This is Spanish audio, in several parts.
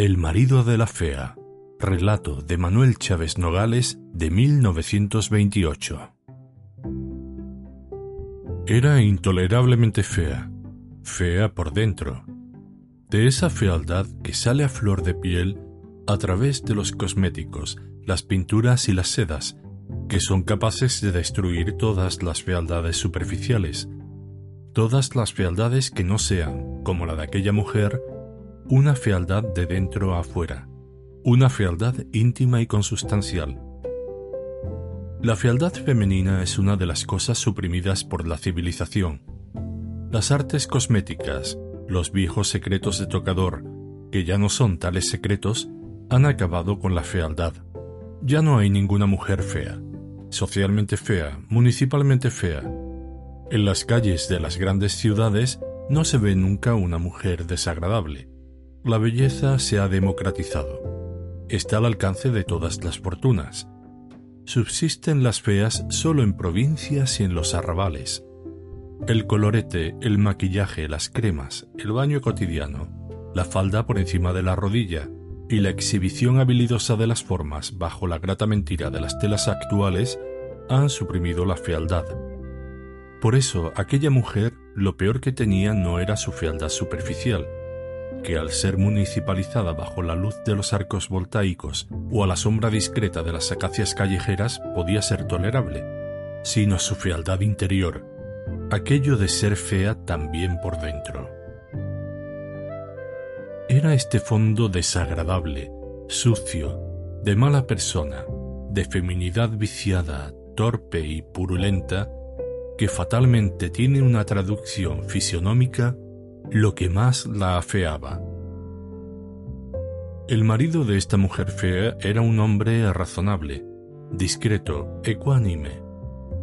El marido de la fea. Relato de Manuel Chávez Nogales de 1928. Era intolerablemente fea, fea por dentro, de esa fealdad que sale a flor de piel a través de los cosméticos, las pinturas y las sedas, que son capaces de destruir todas las fealdades superficiales, todas las fealdades que no sean, como la de aquella mujer, una fealdad de dentro a afuera, una fealdad íntima y consustancial. La fealdad femenina es una de las cosas suprimidas por la civilización. Las artes cosméticas, los viejos secretos de tocador, que ya no son tales secretos, han acabado con la fealdad. Ya no hay ninguna mujer fea, socialmente fea, municipalmente fea. En las calles de las grandes ciudades no se ve nunca una mujer desagradable. La belleza se ha democratizado. Está al alcance de todas las fortunas. Subsisten las feas solo en provincias y en los arrabales. El colorete, el maquillaje, las cremas, el baño cotidiano, la falda por encima de la rodilla y la exhibición habilidosa de las formas bajo la grata mentira de las telas actuales han suprimido la fealdad. Por eso aquella mujer lo peor que tenía no era su fealdad superficial, que al ser municipalizada bajo la luz de los arcos voltaicos o a la sombra discreta de las acacias callejeras podía ser tolerable, sino su fealdad interior, aquello de ser fea también por dentro. Era este fondo desagradable, sucio, de mala persona, de feminidad viciada, torpe y purulenta, que fatalmente tiene una traducción fisionómica lo que más la afeaba. El marido de esta mujer fea era un hombre razonable, discreto, ecuánime,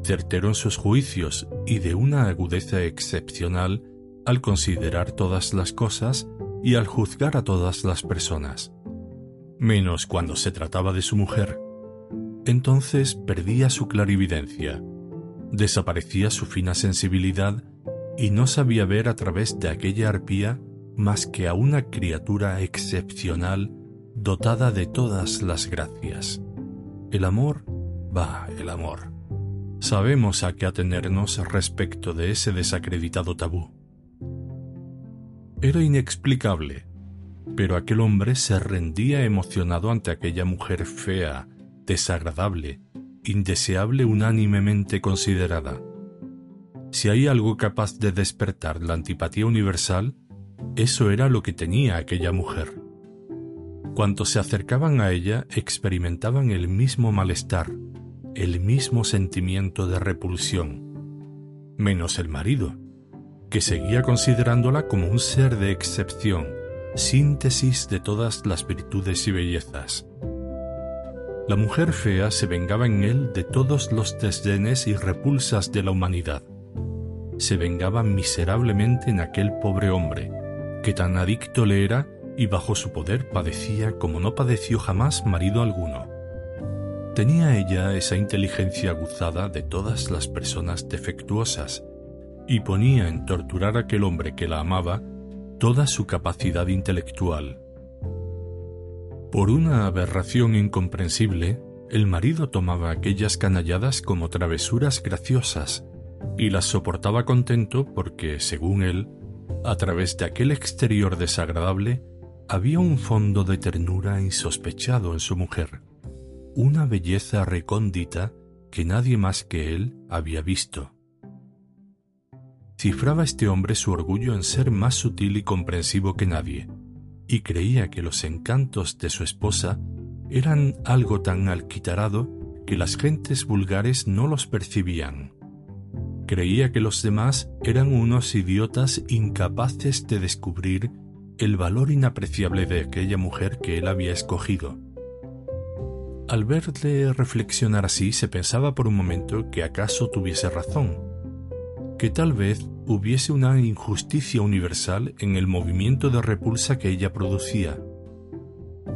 certero en sus juicios y de una agudeza excepcional al considerar todas las cosas y al juzgar a todas las personas, menos cuando se trataba de su mujer. Entonces perdía su clarividencia, desaparecía su fina sensibilidad y no sabía ver a través de aquella arpía más que a una criatura excepcional dotada de todas las gracias. El amor, va, el amor. Sabemos a qué atenernos respecto de ese desacreditado tabú. Era inexplicable, pero aquel hombre se rendía emocionado ante aquella mujer fea, desagradable, indeseable unánimemente considerada. Si hay algo capaz de despertar la antipatía universal, eso era lo que tenía aquella mujer. Cuantos se acercaban a ella experimentaban el mismo malestar, el mismo sentimiento de repulsión, menos el marido, que seguía considerándola como un ser de excepción, síntesis de todas las virtudes y bellezas. La mujer fea se vengaba en él de todos los desdenes y repulsas de la humanidad se vengaba miserablemente en aquel pobre hombre, que tan adicto le era y bajo su poder padecía como no padeció jamás marido alguno. Tenía ella esa inteligencia aguzada de todas las personas defectuosas, y ponía en torturar a aquel hombre que la amaba toda su capacidad intelectual. Por una aberración incomprensible, el marido tomaba aquellas canalladas como travesuras graciosas, y las soportaba contento porque, según él, a través de aquel exterior desagradable, había un fondo de ternura insospechado en su mujer, una belleza recóndita que nadie más que él había visto. Cifraba este hombre su orgullo en ser más sutil y comprensivo que nadie, y creía que los encantos de su esposa eran algo tan alquitarado que las gentes vulgares no los percibían. Creía que los demás eran unos idiotas incapaces de descubrir el valor inapreciable de aquella mujer que él había escogido. Al verle reflexionar así se pensaba por un momento que acaso tuviese razón, que tal vez hubiese una injusticia universal en el movimiento de repulsa que ella producía.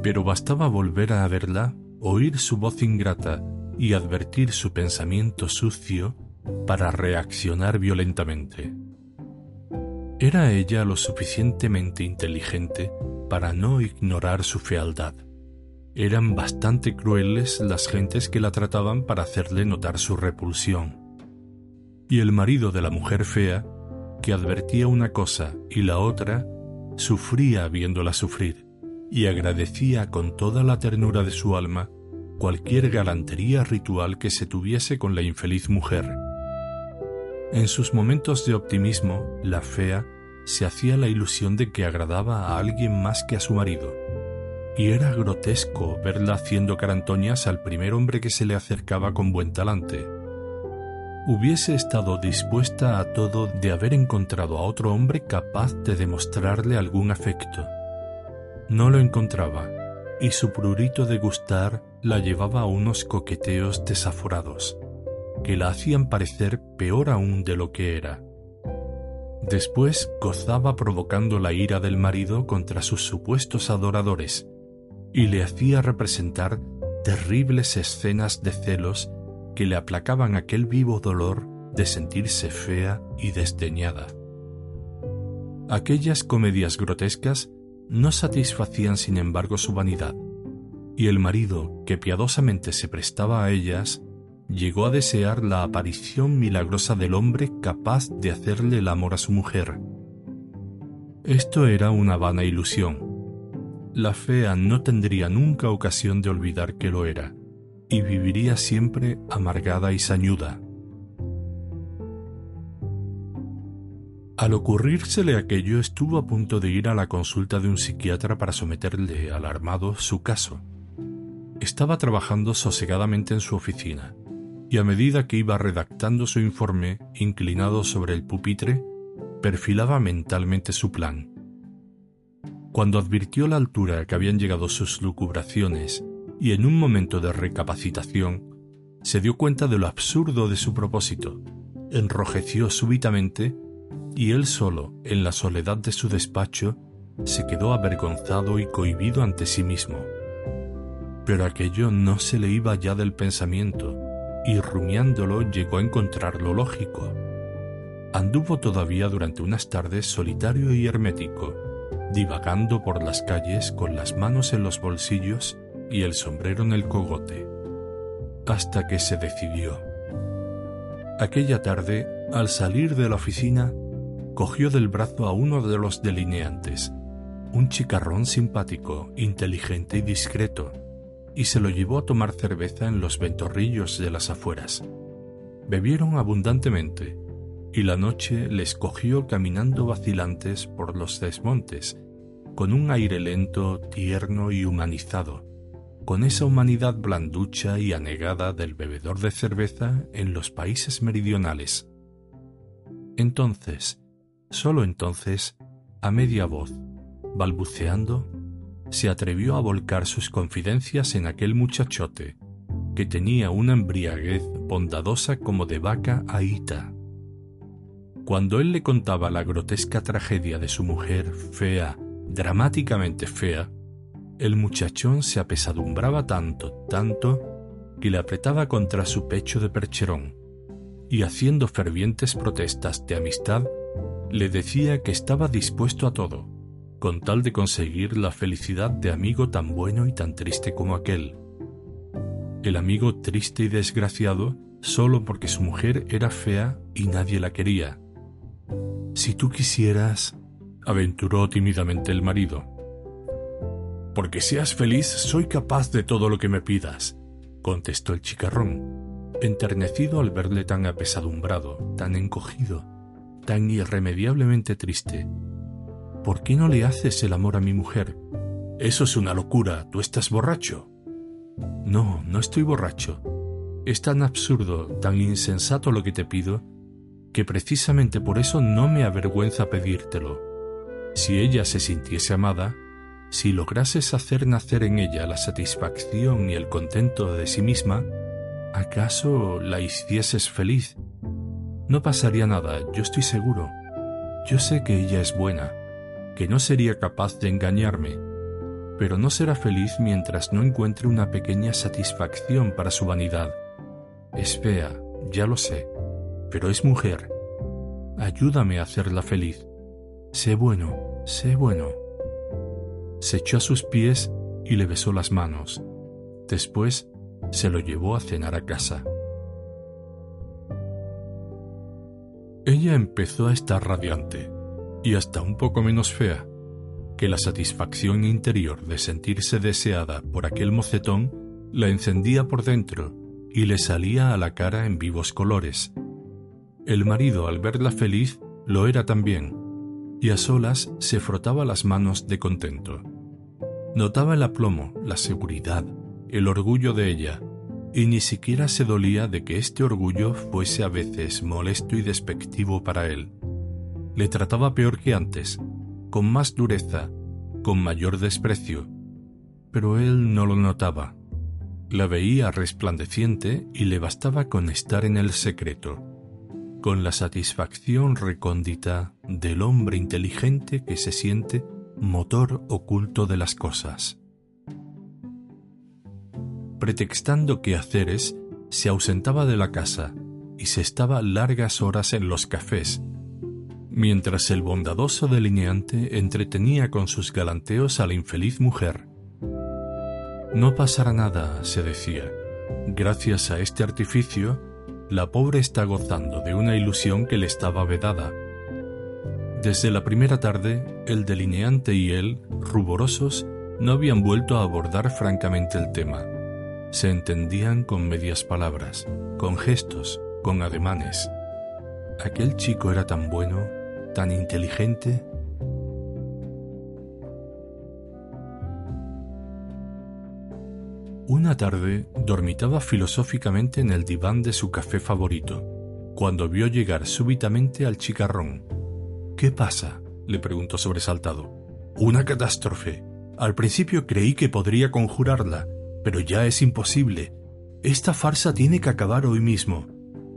Pero bastaba volver a verla, oír su voz ingrata y advertir su pensamiento sucio para reaccionar violentamente. Era ella lo suficientemente inteligente para no ignorar su fealdad. Eran bastante crueles las gentes que la trataban para hacerle notar su repulsión. Y el marido de la mujer fea, que advertía una cosa y la otra, sufría viéndola sufrir, y agradecía con toda la ternura de su alma cualquier galantería ritual que se tuviese con la infeliz mujer. En sus momentos de optimismo, la fea se hacía la ilusión de que agradaba a alguien más que a su marido, y era grotesco verla haciendo carantoñas al primer hombre que se le acercaba con buen talante. Hubiese estado dispuesta a todo de haber encontrado a otro hombre capaz de demostrarle algún afecto. No lo encontraba, y su prurito de gustar la llevaba a unos coqueteos desaforados, que la hacían parecer peor aún de lo que era. Después gozaba provocando la ira del marido contra sus supuestos adoradores, y le hacía representar terribles escenas de celos que le aplacaban aquel vivo dolor de sentirse fea y desdeñada. Aquellas comedias grotescas no satisfacían sin embargo su vanidad, y el marido, que piadosamente se prestaba a ellas, llegó a desear la aparición milagrosa del hombre capaz de hacerle el amor a su mujer. Esto era una vana ilusión, la fea no tendría nunca ocasión de olvidar que lo era, y viviría siempre amargada y sañuda. Al ocurrírsele aquello estuvo a punto de ir a la consulta de un psiquiatra para someterle, alarmado, su caso. Estaba trabajando sosegadamente en su oficina, y a medida que iba redactando su informe, inclinado sobre el pupitre, perfilaba mentalmente su plan. Cuando advirtió la altura a que habían llegado sus lucubraciones y en un momento de recapacitación, se dio cuenta de lo absurdo de su propósito, enrojeció súbitamente y él solo, en la soledad de su despacho, se quedó avergonzado y cohibido ante sí mismo. Pero aquello no se le iba ya del pensamiento, y rumiándolo llegó a encontrarlo lógico. Anduvo todavía durante unas tardes solitario y hermético, divagando por las calles con las manos en los bolsillos y el sombrero en el cogote, hasta que se decidió. Aquella tarde, al salir de la oficina, cogió del brazo a uno de los delineantes, un chicarrón simpático, inteligente y discreto, y se lo llevó a tomar cerveza en los ventorrillos de las afueras. Bebieron abundantemente, y la noche les cogió caminando vacilantes por los desmontes, con un aire lento, tierno y humanizado, con esa humanidad blanducha y anegada del bebedor de cerveza en los países meridionales. Entonces, solo entonces, a media voz, balbuceando, se atrevió a volcar sus confidencias en aquel muchachote, que tenía una embriaguez bondadosa como de vaca ahita. Cuando él le contaba la grotesca tragedia de su mujer fea, dramáticamente fea, el muchachón se apesadumbraba tanto, tanto, que le apretaba contra su pecho de percherón, y haciendo fervientes protestas de amistad, le decía que estaba dispuesto a todo, con tal de conseguir la felicidad de amigo tan bueno y tan triste como aquel. El amigo triste y desgraciado solo porque su mujer era fea y nadie la quería, si tú quisieras, aventuró tímidamente el marido. Porque seas feliz, soy capaz de todo lo que me pidas, contestó el chicarrón, enternecido al verle tan apesadumbrado, tan encogido, tan irremediablemente triste. ¿Por qué no le haces el amor a mi mujer? Eso es una locura, tú estás borracho. No, no estoy borracho. Es tan absurdo, tan insensato lo que te pido, que precisamente por eso no me avergüenza pedírtelo. Si ella se sintiese amada, si lograses hacer nacer en ella la satisfacción y el contento de sí misma, ¿acaso la hicieses feliz? No pasaría nada, yo estoy seguro. Yo sé que ella es buena, que no sería capaz de engañarme, pero no será feliz mientras no encuentre una pequeña satisfacción para su vanidad. Es fea, ya lo sé, pero es mujer. Ayúdame a hacerla feliz. Sé bueno, sé bueno. se echó a sus pies y le besó las manos. Después se lo llevó a cenar a casa. Ella empezó a estar radiante y hasta un poco menos fea, que la satisfacción interior de sentirse deseada por aquel mocetón la encendía por dentro y le salía a la cara en vivos colores. El marido, al verla feliz, lo era también, y a solas se frotaba las manos de contento. Notaba el aplomo, la seguridad, el orgullo de ella, y ni siquiera se dolía de que este orgullo fuese a veces molesto y despectivo para él. Le trataba peor que antes, con más dureza, con mayor desprecio, pero él no lo notaba. La veía resplandeciente y le bastaba con estar en el secreto, con la satisfacción recóndita del hombre inteligente que se siente motor oculto de las cosas. Pretextando quehaceres, se ausentaba de la casa y se estaba largas horas en los cafés, mientras el bondadoso delineante entretenía con sus galanteos a la infeliz mujer. No pasará nada, se decía. Gracias a este artificio, la pobre está gozando de una ilusión que le estaba vedada. Desde la primera tarde, el delineante y él, ruborosos, no habían vuelto a abordar francamente el tema. Se entendían con medias palabras, con gestos, con ademanes. Aquel chico era tan bueno, tan inteligente. Una tarde dormitaba filosóficamente en el diván de su café favorito, cuando vio llegar súbitamente al chicarrón. ¿Qué pasa? le preguntó sobresaltado. Una catástrofe. Al principio creí que podría conjurarla, pero ya es imposible. Esta farsa tiene que acabar hoy mismo.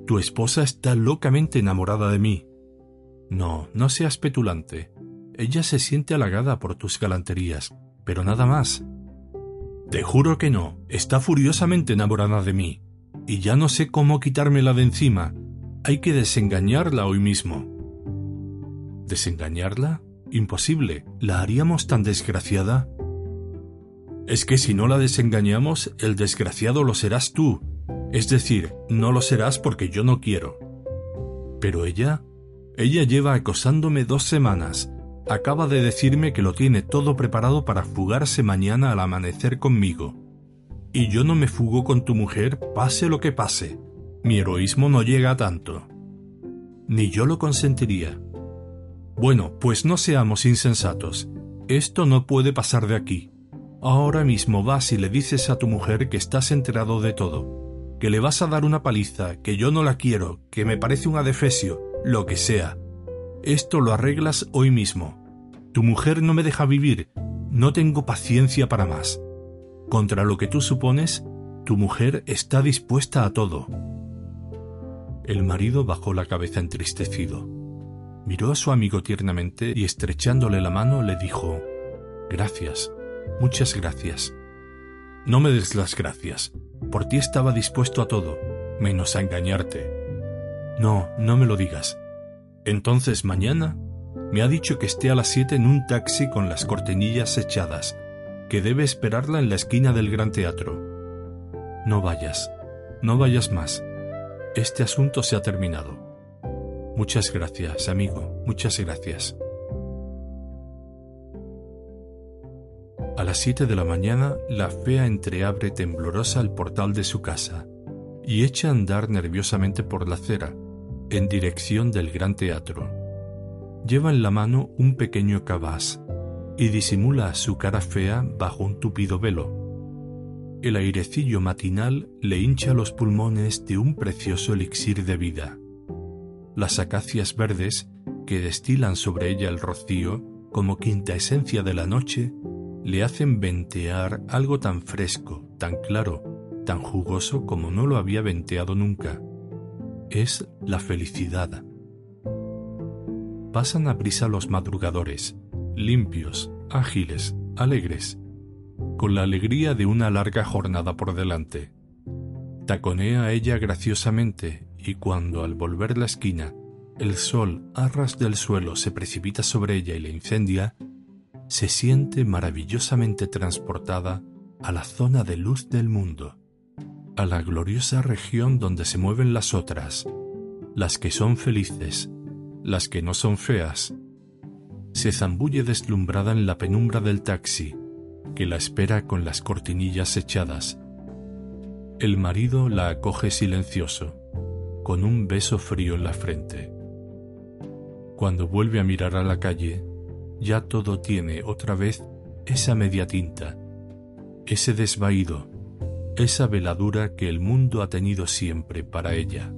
Tu esposa está locamente enamorada de mí. No, no seas petulante. Ella se siente halagada por tus galanterías, pero nada más. Te juro que no, está furiosamente enamorada de mí, y ya no sé cómo quitármela de encima. Hay que desengañarla hoy mismo. ¿Desengañarla? Imposible. ¿La haríamos tan desgraciada? Es que si no la desengañamos, el desgraciado lo serás tú. Es decir, no lo serás porque yo no quiero. Pero ella ella lleva acosándome dos semanas. Acaba de decirme que lo tiene todo preparado para fugarse mañana al amanecer conmigo. Y yo no me fugo con tu mujer, pase lo que pase. Mi heroísmo no llega a tanto. Ni yo lo consentiría. Bueno, pues no seamos insensatos. Esto no puede pasar de aquí. Ahora mismo vas y le dices a tu mujer que estás enterado de todo, que le vas a dar una paliza, que yo no la quiero, que me parece un adefesio, lo que sea. Esto lo arreglas hoy mismo. Tu mujer no me deja vivir, no tengo paciencia para más. Contra lo que tú supones, tu mujer está dispuesta a todo. El marido bajó la cabeza entristecido. Miró a su amigo tiernamente y estrechándole la mano le dijo, Gracias, muchas gracias. No me des las gracias. Por ti estaba dispuesto a todo, menos a engañarte. No, no me lo digas. Entonces mañana me ha dicho que esté a las siete en un taxi con las cortinillas echadas, que debe esperarla en la esquina del gran teatro. No vayas, no vayas más. Este asunto se ha terminado. Muchas gracias, amigo, muchas gracias. A las siete de la mañana, la fea entreabre temblorosa el portal de su casa y echa a andar nerviosamente por la acera, en dirección del gran teatro. Lleva en la mano un pequeño cabaz y disimula su cara fea bajo un tupido velo. El airecillo matinal le hincha los pulmones de un precioso elixir de vida. Las acacias verdes, que destilan sobre ella el rocío como quinta esencia de la noche, le hacen ventear algo tan fresco, tan claro, tan jugoso como no lo había venteado nunca es la felicidad. Pasan a prisa los madrugadores, limpios, ágiles, alegres, con la alegría de una larga jornada por delante. Taconea ella graciosamente y cuando al volver la esquina el sol a ras del suelo se precipita sobre ella y la incendia, se siente maravillosamente transportada a la zona de luz del mundo, a la gloriosa región donde se mueven las otras, las que son felices, las que no son feas. Se zambulle deslumbrada en la penumbra del taxi, que la espera con las cortinillas echadas. El marido la acoge silencioso, con un beso frío en la frente. Cuando vuelve a mirar a la calle, ya todo tiene otra vez esa media tinta, ese desvaído, esa veladura que el mundo ha tenido siempre para ella.